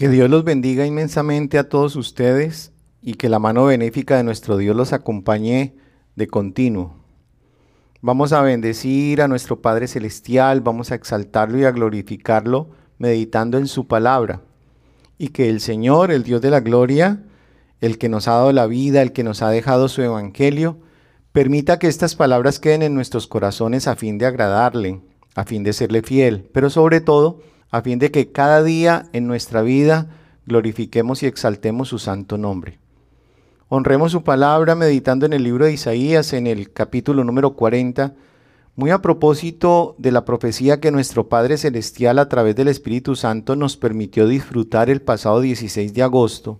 Que Dios los bendiga inmensamente a todos ustedes y que la mano benéfica de nuestro Dios los acompañe de continuo. Vamos a bendecir a nuestro Padre Celestial, vamos a exaltarlo y a glorificarlo meditando en su palabra. Y que el Señor, el Dios de la gloria, el que nos ha dado la vida, el que nos ha dejado su evangelio, permita que estas palabras queden en nuestros corazones a fin de agradarle, a fin de serle fiel, pero sobre todo a fin de que cada día en nuestra vida glorifiquemos y exaltemos su santo nombre. Honremos su palabra meditando en el libro de Isaías en el capítulo número 40, muy a propósito de la profecía que nuestro Padre Celestial a través del Espíritu Santo nos permitió disfrutar el pasado 16 de agosto,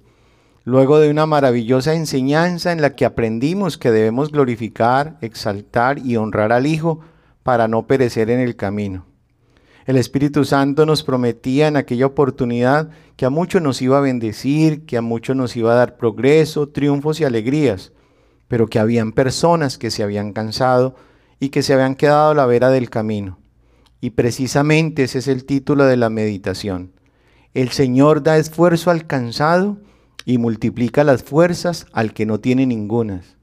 luego de una maravillosa enseñanza en la que aprendimos que debemos glorificar, exaltar y honrar al Hijo para no perecer en el camino. El Espíritu Santo nos prometía en aquella oportunidad que a muchos nos iba a bendecir, que a muchos nos iba a dar progreso, triunfos y alegrías, pero que habían personas que se habían cansado y que se habían quedado a la vera del camino. Y precisamente ese es el título de la meditación. El Señor da esfuerzo al cansado y multiplica las fuerzas al que no tiene ningunas.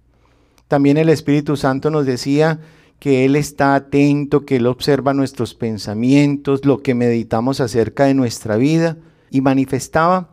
También el Espíritu Santo nos decía que Él está atento, que Él observa nuestros pensamientos, lo que meditamos acerca de nuestra vida. Y manifestaba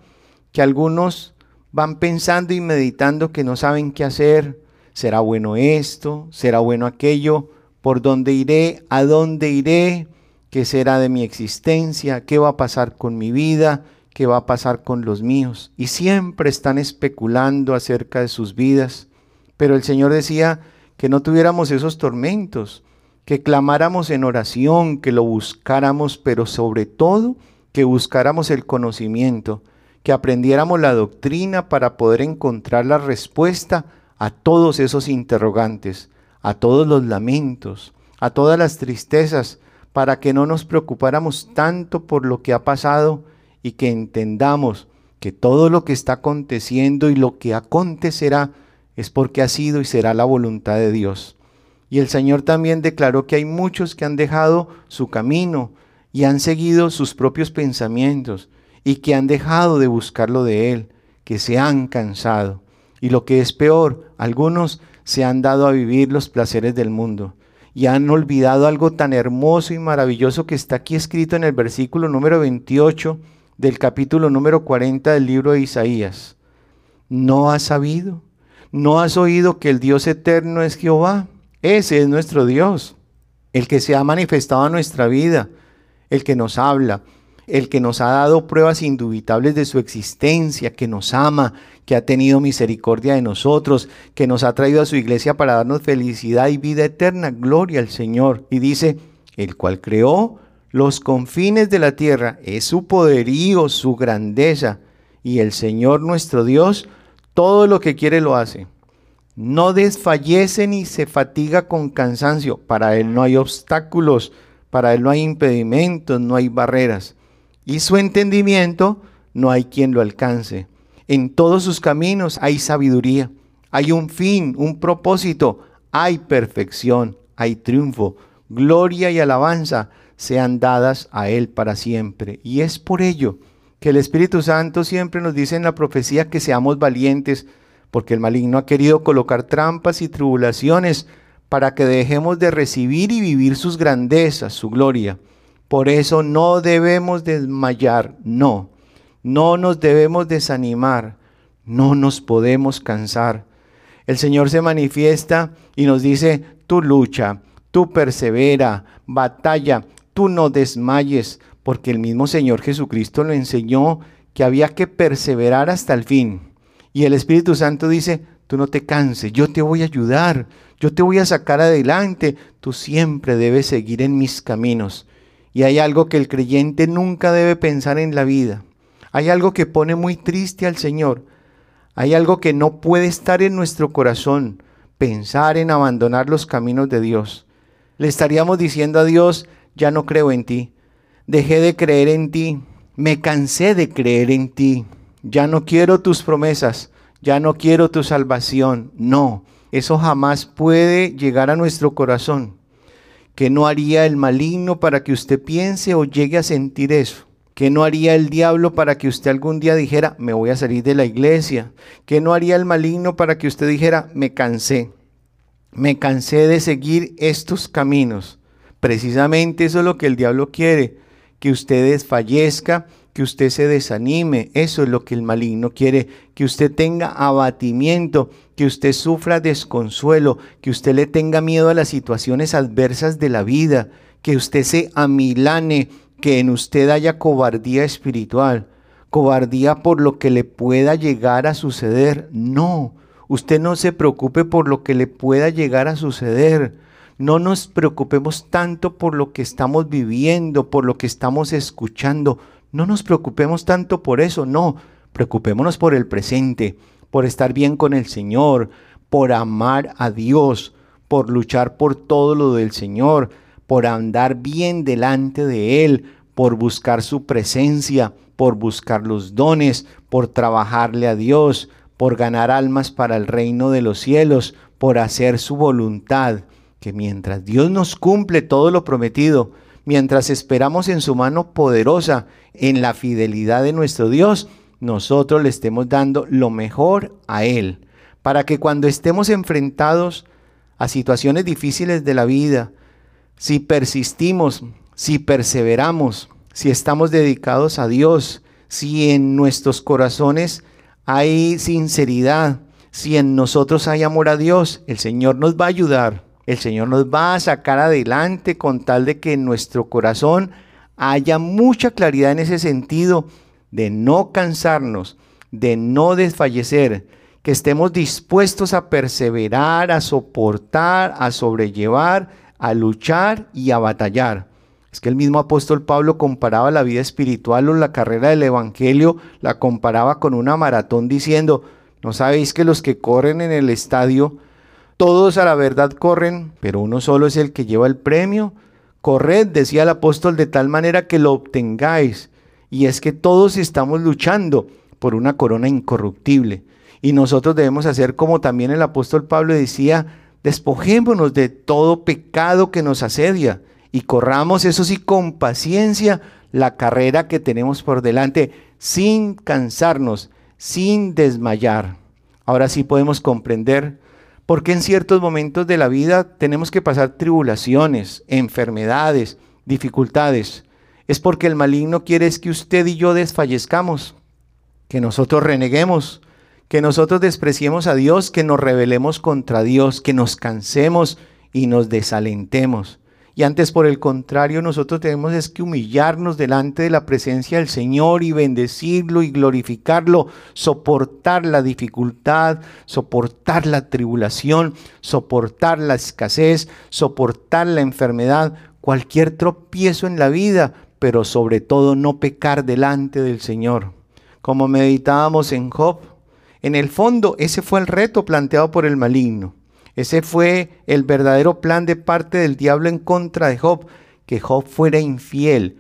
que algunos van pensando y meditando que no saben qué hacer, será bueno esto, será bueno aquello, por dónde iré, a dónde iré, qué será de mi existencia, qué va a pasar con mi vida, qué va a pasar con los míos. Y siempre están especulando acerca de sus vidas. Pero el Señor decía, que no tuviéramos esos tormentos, que clamáramos en oración, que lo buscáramos, pero sobre todo que buscáramos el conocimiento, que aprendiéramos la doctrina para poder encontrar la respuesta a todos esos interrogantes, a todos los lamentos, a todas las tristezas, para que no nos preocupáramos tanto por lo que ha pasado y que entendamos que todo lo que está aconteciendo y lo que acontecerá es porque ha sido y será la voluntad de Dios. Y el Señor también declaró que hay muchos que han dejado su camino y han seguido sus propios pensamientos y que han dejado de buscarlo de Él, que se han cansado. Y lo que es peor, algunos se han dado a vivir los placeres del mundo y han olvidado algo tan hermoso y maravilloso que está aquí escrito en el versículo número 28 del capítulo número 40 del libro de Isaías. ¿No has sabido? ¿No has oído que el Dios eterno es Jehová? Ese es nuestro Dios, el que se ha manifestado en nuestra vida, el que nos habla, el que nos ha dado pruebas indubitables de su existencia, que nos ama, que ha tenido misericordia de nosotros, que nos ha traído a su iglesia para darnos felicidad y vida eterna. Gloria al Señor. Y dice, el cual creó los confines de la tierra, es su poderío, su grandeza. Y el Señor nuestro Dios todo lo que quiere lo hace. No desfallece ni se fatiga con cansancio. Para Él no hay obstáculos, para Él no hay impedimentos, no hay barreras. Y su entendimiento no hay quien lo alcance. En todos sus caminos hay sabiduría, hay un fin, un propósito, hay perfección, hay triunfo, gloria y alabanza sean dadas a Él para siempre. Y es por ello que el Espíritu Santo siempre nos dice en la profecía que seamos valientes, porque el maligno ha querido colocar trampas y tribulaciones para que dejemos de recibir y vivir sus grandezas, su gloria. Por eso no debemos desmayar, no, no nos debemos desanimar, no nos podemos cansar. El Señor se manifiesta y nos dice, tú lucha, tú persevera, batalla, tú no desmayes, porque el mismo Señor Jesucristo lo enseñó que había que perseverar hasta el fin. Y el Espíritu Santo dice, tú no te canses, yo te voy a ayudar, yo te voy a sacar adelante, tú siempre debes seguir en mis caminos. Y hay algo que el creyente nunca debe pensar en la vida. Hay algo que pone muy triste al Señor. Hay algo que no puede estar en nuestro corazón, pensar en abandonar los caminos de Dios. Le estaríamos diciendo a Dios, ya no creo en ti, dejé de creer en ti, me cansé de creer en ti, ya no quiero tus promesas, ya no quiero tu salvación. No, eso jamás puede llegar a nuestro corazón. Que no haría el maligno para que usted piense o llegue a sentir eso. ¿Qué no haría el diablo para que usted algún día dijera, me voy a salir de la iglesia? ¿Qué no haría el maligno para que usted dijera, me cansé? Me cansé de seguir estos caminos. Precisamente eso es lo que el diablo quiere, que usted desfallezca, que usted se desanime. Eso es lo que el maligno quiere, que usted tenga abatimiento, que usted sufra desconsuelo, que usted le tenga miedo a las situaciones adversas de la vida, que usted se amilane, que en usted haya cobardía espiritual, cobardía por lo que le pueda llegar a suceder. No, usted no se preocupe por lo que le pueda llegar a suceder. No nos preocupemos tanto por lo que estamos viviendo, por lo que estamos escuchando. No nos preocupemos tanto por eso, no. Preocupémonos por el presente, por estar bien con el Señor, por amar a Dios, por luchar por todo lo del Señor, por andar bien delante de Él, por buscar su presencia, por buscar los dones, por trabajarle a Dios, por ganar almas para el reino de los cielos, por hacer su voluntad, que mientras Dios nos cumple todo lo prometido, mientras esperamos en su mano poderosa, en la fidelidad de nuestro Dios, nosotros le estemos dando lo mejor a Él, para que cuando estemos enfrentados a situaciones difíciles de la vida, si persistimos, si perseveramos, si estamos dedicados a Dios, si en nuestros corazones hay sinceridad, si en nosotros hay amor a Dios, el Señor nos va a ayudar, el Señor nos va a sacar adelante con tal de que en nuestro corazón haya mucha claridad en ese sentido de no cansarnos, de no desfallecer, que estemos dispuestos a perseverar, a soportar, a sobrellevar a luchar y a batallar. Es que el mismo apóstol Pablo comparaba la vida espiritual o la carrera del Evangelio, la comparaba con una maratón diciendo, ¿no sabéis que los que corren en el estadio, todos a la verdad corren, pero uno solo es el que lleva el premio? Corred, decía el apóstol, de tal manera que lo obtengáis. Y es que todos estamos luchando por una corona incorruptible. Y nosotros debemos hacer como también el apóstol Pablo decía, Despojémonos de todo pecado que nos asedia y corramos, eso sí, con paciencia la carrera que tenemos por delante, sin cansarnos, sin desmayar. Ahora sí podemos comprender por qué en ciertos momentos de la vida tenemos que pasar tribulaciones, enfermedades, dificultades. Es porque el maligno quiere es que usted y yo desfallezcamos, que nosotros reneguemos, que nosotros despreciemos a Dios, que nos rebelemos contra Dios, que nos cansemos y nos desalentemos. Y antes, por el contrario, nosotros tenemos es que humillarnos delante de la presencia del Señor y bendecirlo y glorificarlo, soportar la dificultad, soportar la tribulación, soportar la escasez, soportar la enfermedad, cualquier tropiezo en la vida, pero sobre todo no pecar delante del Señor. Como meditábamos en Job, en el fondo, ese fue el reto planteado por el maligno. Ese fue el verdadero plan de parte del diablo en contra de Job, que Job fuera infiel,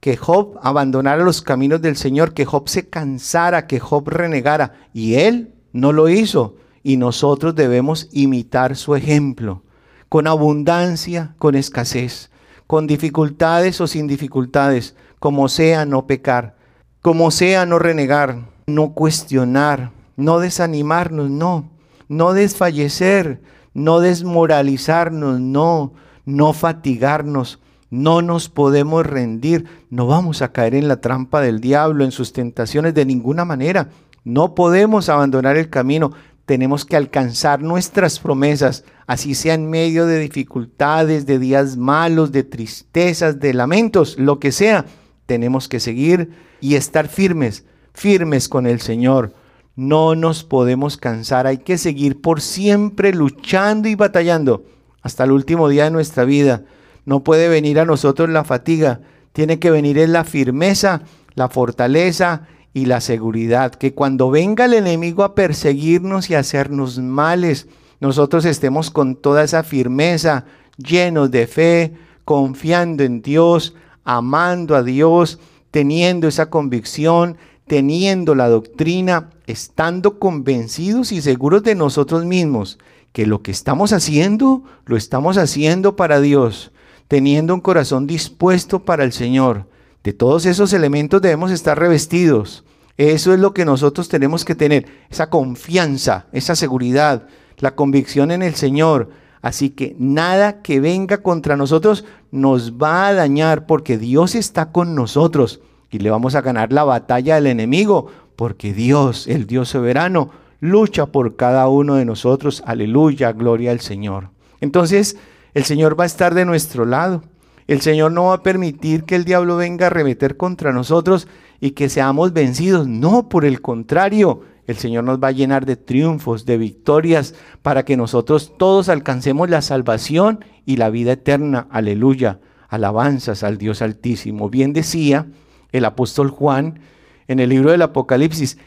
que Job abandonara los caminos del Señor, que Job se cansara, que Job renegara. Y él no lo hizo. Y nosotros debemos imitar su ejemplo, con abundancia, con escasez, con dificultades o sin dificultades, como sea no pecar, como sea no renegar, no cuestionar, no desanimarnos, no, no desfallecer, no desmoralizarnos, no, no fatigarnos, no nos podemos rendir, no vamos a caer en la trampa del diablo, en sus tentaciones de ninguna manera. No podemos abandonar el camino, tenemos que alcanzar nuestras promesas, así sea en medio de dificultades, de días malos, de tristezas, de lamentos, lo que sea. Tenemos que seguir y estar firmes, firmes con el Señor no nos podemos cansar, hay que seguir por siempre luchando y batallando. Hasta el último día de nuestra vida. No puede venir a nosotros la fatiga, tiene que venir en la firmeza, la fortaleza y la seguridad, que cuando venga el enemigo a perseguirnos y a hacernos males, nosotros estemos con toda esa firmeza, llenos de fe, confiando en Dios, amando a Dios, teniendo esa convicción teniendo la doctrina, estando convencidos y seguros de nosotros mismos, que lo que estamos haciendo, lo estamos haciendo para Dios, teniendo un corazón dispuesto para el Señor, De todos esos elementos debemos estar revestidos. Eso es lo que nosotros tenemos que tener, esa confianza, esa seguridad, la convicción en el Señor. Así que nada que venga contra nosotros nos va a dañar porque Dios está con nosotros y le vamos a ganar la batalla al enemigo porque Dios, el Dios soberano, lucha por cada uno de nosotros. Aleluya, gloria al Señor. Entonces, el Señor va a estar de nuestro lado. El Señor no va a permitir que el diablo venga a remeter contra nosotros y que seamos vencidos. No, por el contrario, el Señor nos va a llenar de triunfos, de victorias, para que nosotros todos alcancemos la salvación y la vida eterna. Aleluya. Alabanzas al Dios Altísimo. Bien decía el apóstol Juan en el libro del Apocalipsis,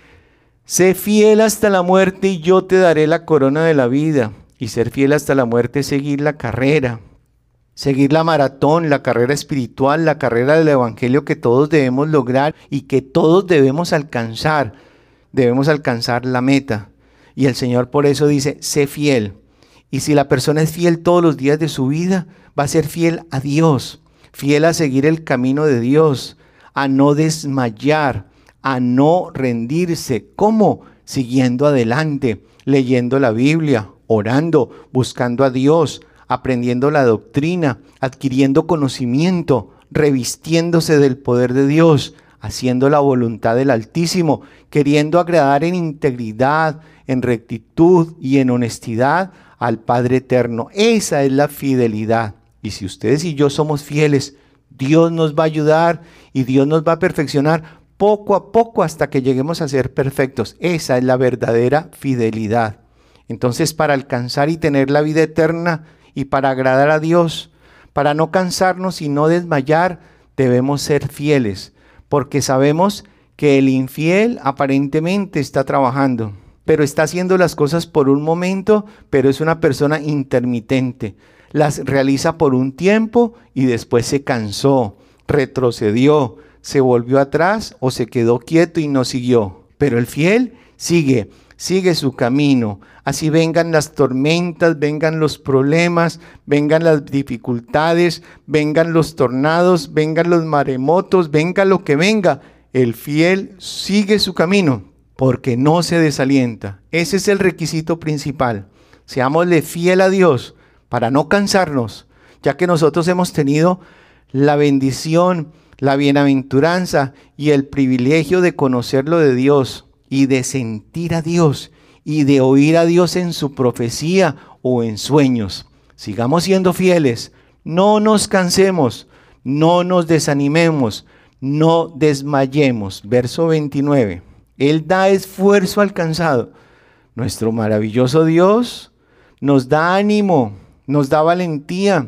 sé fiel hasta la muerte y yo te daré la corona de la vida. Y ser fiel hasta la muerte es seguir la carrera, seguir la maratón, la carrera espiritual, la carrera del Evangelio que todos debemos lograr y que todos debemos alcanzar. Debemos alcanzar la meta. Y el Señor por eso dice, sé fiel. Y si la persona es fiel todos los días de su vida, va a ser fiel a Dios, fiel a seguir el camino de Dios, a no desmayar, a no rendirse. ¿Cómo? Siguiendo adelante, leyendo la Biblia, orando, buscando a Dios, aprendiendo la doctrina, adquiriendo conocimiento, revistiéndose del poder de Dios, haciendo la voluntad del Altísimo, queriendo agradar en integridad, en rectitud y en honestidad al Padre Eterno. Esa es la fidelidad. Y si ustedes y yo somos fieles, Dios nos va a ayudar y Dios nos va a perfeccionar poco a poco hasta que lleguemos a ser perfectos. Esa es la verdadera fidelidad. Entonces, para alcanzar y tener la vida eterna y para agradar a Dios, para no cansarnos y no desmayar, debemos ser fieles, porque sabemos que el infiel aparentemente está trabajando, pero está haciendo las cosas por un momento, pero es una persona intermitente. Las realiza por un tiempo y después se cansó, retrocedió, se volvió atrás o se quedó quieto y no siguió. Pero el fiel sigue sigue su camino. Así vengan las tormentas, vengan los problemas, vengan las dificultades, vengan los tornados, vengan los maremotos, venga lo que venga. El fiel sigue su camino porque no se desalienta. Ese es el requisito principal. Seámosle fiel a Dios para no cansarnos, ya que nosotros hemos tenido la bendición, la bienaventuranza y el privilegio de conocerlo de Dios y de sentir a Dios y de oír a Dios en su profecía o en sueños. Sigamos siendo fieles, no nos cansemos, no nos desanimemos, no desmayemos. Verso 29. Él da esfuerzo alcanzado. Nuestro maravilloso Dios nos da ánimo, nos da valentía,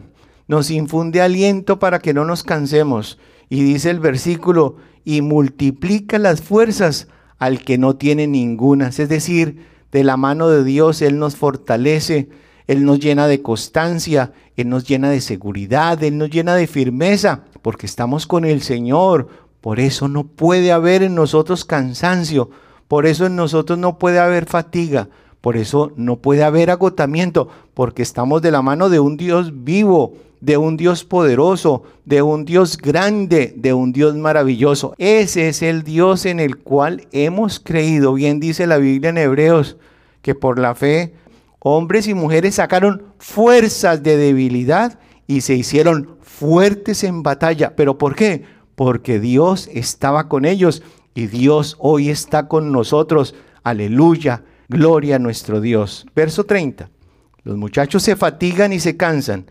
nos infunde aliento para que no nos cansemos. Y dice el versículo, y multiplica las fuerzas al que no tiene ninguna. Es decir, de la mano de Dios Él nos fortalece, Él nos llena de constancia, Él nos llena de seguridad, Él nos llena de firmeza, porque estamos con el Señor. Por eso no puede haber en nosotros cansancio, por eso en nosotros no puede haber fatiga, por eso no puede haber agotamiento, porque estamos de la mano de un Dios vivo, de un Dios poderoso, de un Dios grande, de un Dios maravilloso. Ese es el Dios en el cual hemos creído. Bien dice la Biblia en Hebreos, que por la fe hombres y mujeres sacaron fuerzas de debilidad y se hicieron fuertes en batalla. ¿Pero por qué? Porque Dios estaba con ellos y Dios hoy está con nosotros. Aleluya, gloria a nuestro Dios. Verso 30. Los muchachos se fatigan y se cansan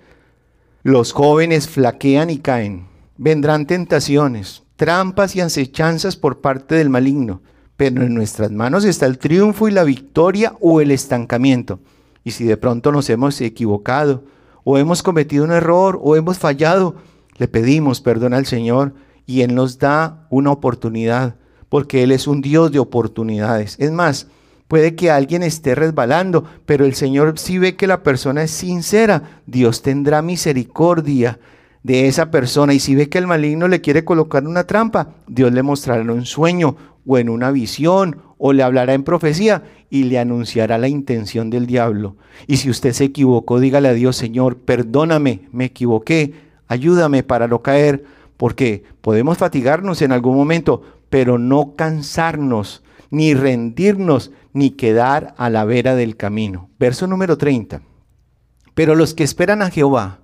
los jóvenes flaquean y caen. Vendrán tentaciones, trampas y acechanzas por parte del maligno, pero en nuestras manos está el triunfo y la victoria o el estancamiento. Y si de pronto nos hemos equivocado, o hemos cometido un error, o hemos fallado, le pedimos perdón al Señor y Él nos da una oportunidad, porque Él es un Dios de oportunidades. Es más, Puede que alguien esté resbalando, pero el Señor si ve que la persona es sincera, Dios tendrá misericordia de esa persona. Y si ve que el maligno le quiere colocar una trampa, Dios le mostrará en un sueño o en una visión o le hablará en profecía y le anunciará la intención del diablo. Y si usted se equivocó, dígale a Dios, Señor, perdóname, me equivoqué, ayúdame para no caer, porque podemos fatigarnos en algún momento, pero no cansarnos, ni rendirnos, ni quedar a la vera del camino. Verso número 30. Pero los que esperan a Jehová,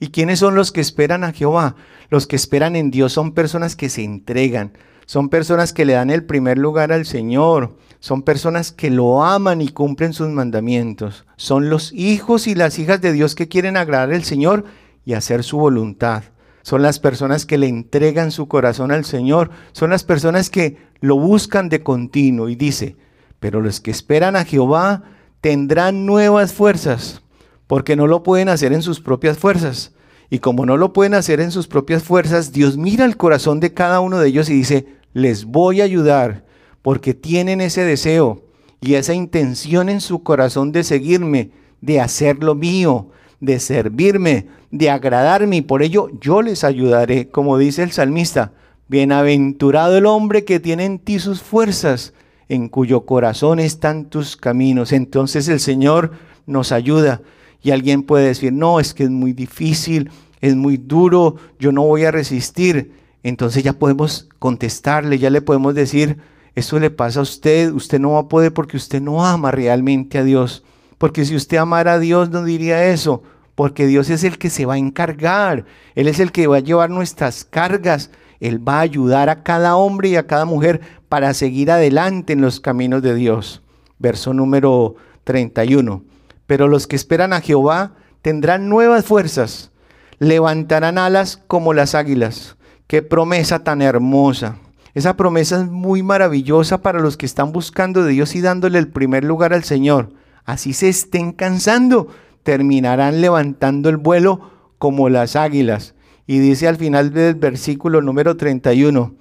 ¿y quiénes son los que esperan a Jehová? Los que esperan en Dios son personas que se entregan, son personas que le dan el primer lugar al Señor, son personas que lo aman y cumplen sus mandamientos, son los hijos y las hijas de Dios que quieren agradar al Señor y hacer su voluntad. Son las personas que le entregan su corazón al Señor, son las personas que lo buscan de continuo y dice, pero los que esperan a Jehová tendrán nuevas fuerzas, porque no lo pueden hacer en sus propias fuerzas. Y como no lo pueden hacer en sus propias fuerzas, Dios mira el corazón de cada uno de ellos y dice, les voy a ayudar, porque tienen ese deseo y esa intención en su corazón de seguirme, de hacer lo mío, de servirme, de agradarme, y por ello yo les ayudaré, como dice el salmista. Bienaventurado el hombre que tiene en ti sus fuerzas en cuyo corazón están tus caminos. Entonces el Señor nos ayuda. Y alguien puede decir, no, es que es muy difícil, es muy duro, yo no voy a resistir. Entonces ya podemos contestarle, ya le podemos decir, eso le pasa a usted, usted no va a poder porque usted no ama realmente a Dios. Porque si usted amara a Dios no diría eso, porque Dios es el que se va a encargar, Él es el que va a llevar nuestras cargas, Él va a ayudar a cada hombre y a cada mujer para seguir adelante en los caminos de Dios. Verso número 31. Pero los que esperan a Jehová tendrán nuevas fuerzas, levantarán alas como las águilas. Qué promesa tan hermosa. Esa promesa es muy maravillosa para los que están buscando de Dios y dándole el primer lugar al Señor. Así se estén cansando, terminarán levantando el vuelo como las águilas. Y dice al final del versículo número 31,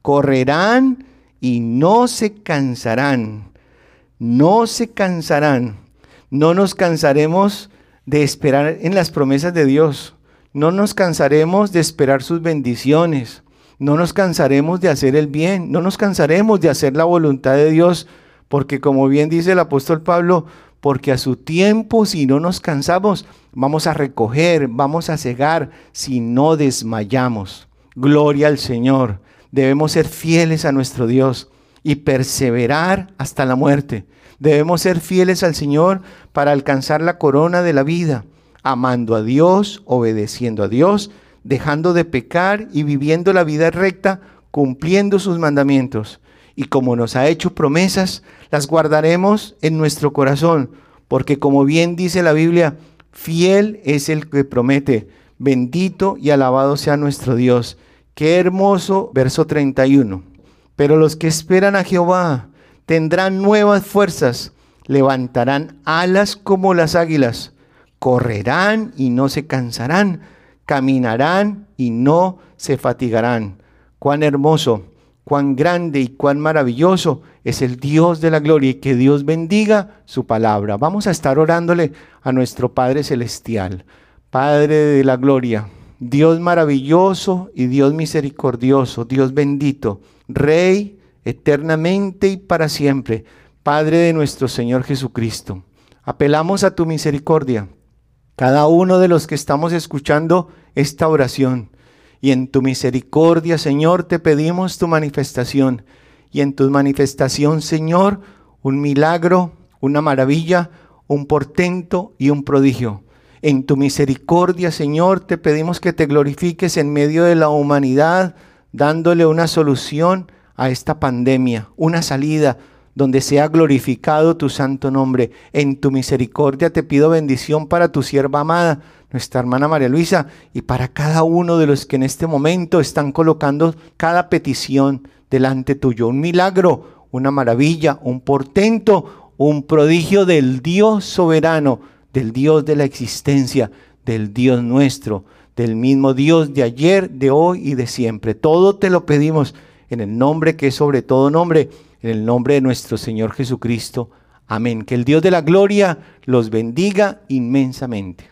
correrán y no se cansarán, no se cansarán, no nos cansaremos de esperar en las promesas de Dios, no nos cansaremos de esperar sus bendiciones, no nos cansaremos de hacer el bien, no nos cansaremos de hacer la voluntad de Dios, porque como bien dice el apóstol Pablo, porque a su tiempo, si no nos cansamos, vamos a recoger, vamos a cegar, si no desmayamos. Gloria al Señor. Debemos ser fieles a nuestro Dios y perseverar hasta la muerte. Debemos ser fieles al Señor para alcanzar la corona de la vida, amando a Dios, obedeciendo a Dios, dejando de pecar y viviendo la vida recta, cumpliendo sus mandamientos. Y como nos ha hecho promesas, las guardaremos en nuestro corazón, porque como bien dice la Biblia, fiel es el que promete, bendito y alabado sea nuestro Dios Qué hermoso, verso 31. Pero los que esperan a Jehová tendrán nuevas fuerzas, levantarán alas como las águilas, correrán y no se cansarán, caminarán y no se fatigarán. Cuán hermoso, cuán grande y cuán maravilloso es el Dios de la gloria y que Dios bendiga su palabra. Vamos a estar orándole a nuestro Padre Celestial, Padre de la gloria. Dios maravilloso y Dios misericordioso, Dios bendito, Rey eternamente y para siempre, Padre de nuestro Señor Jesucristo. Apelamos a tu misericordia, cada uno de los que estamos escuchando esta oración. Y en tu misericordia, Señor, te pedimos tu manifestación. Y en tu manifestación, Señor, un milagro, una maravilla, un portento y un prodigio. En tu misericordia, Señor, te pedimos que te glorifiques en medio de la humanidad, dándole una solución a esta pandemia, una salida donde sea glorificado tu santo nombre. En tu misericordia te pido bendición para tu sierva amada, nuestra hermana María Luisa, y para cada uno de los que en este momento están colocando cada petición delante tuyo. Un milagro, una maravilla, un portento, un prodigio del Dios soberano del Dios de la existencia, del Dios nuestro, del mismo Dios de ayer, de hoy y de siempre. Todo te lo pedimos en el nombre que es sobre todo nombre, en el nombre de nuestro Señor Jesucristo. Amén. Que el Dios de la gloria los bendiga inmensamente.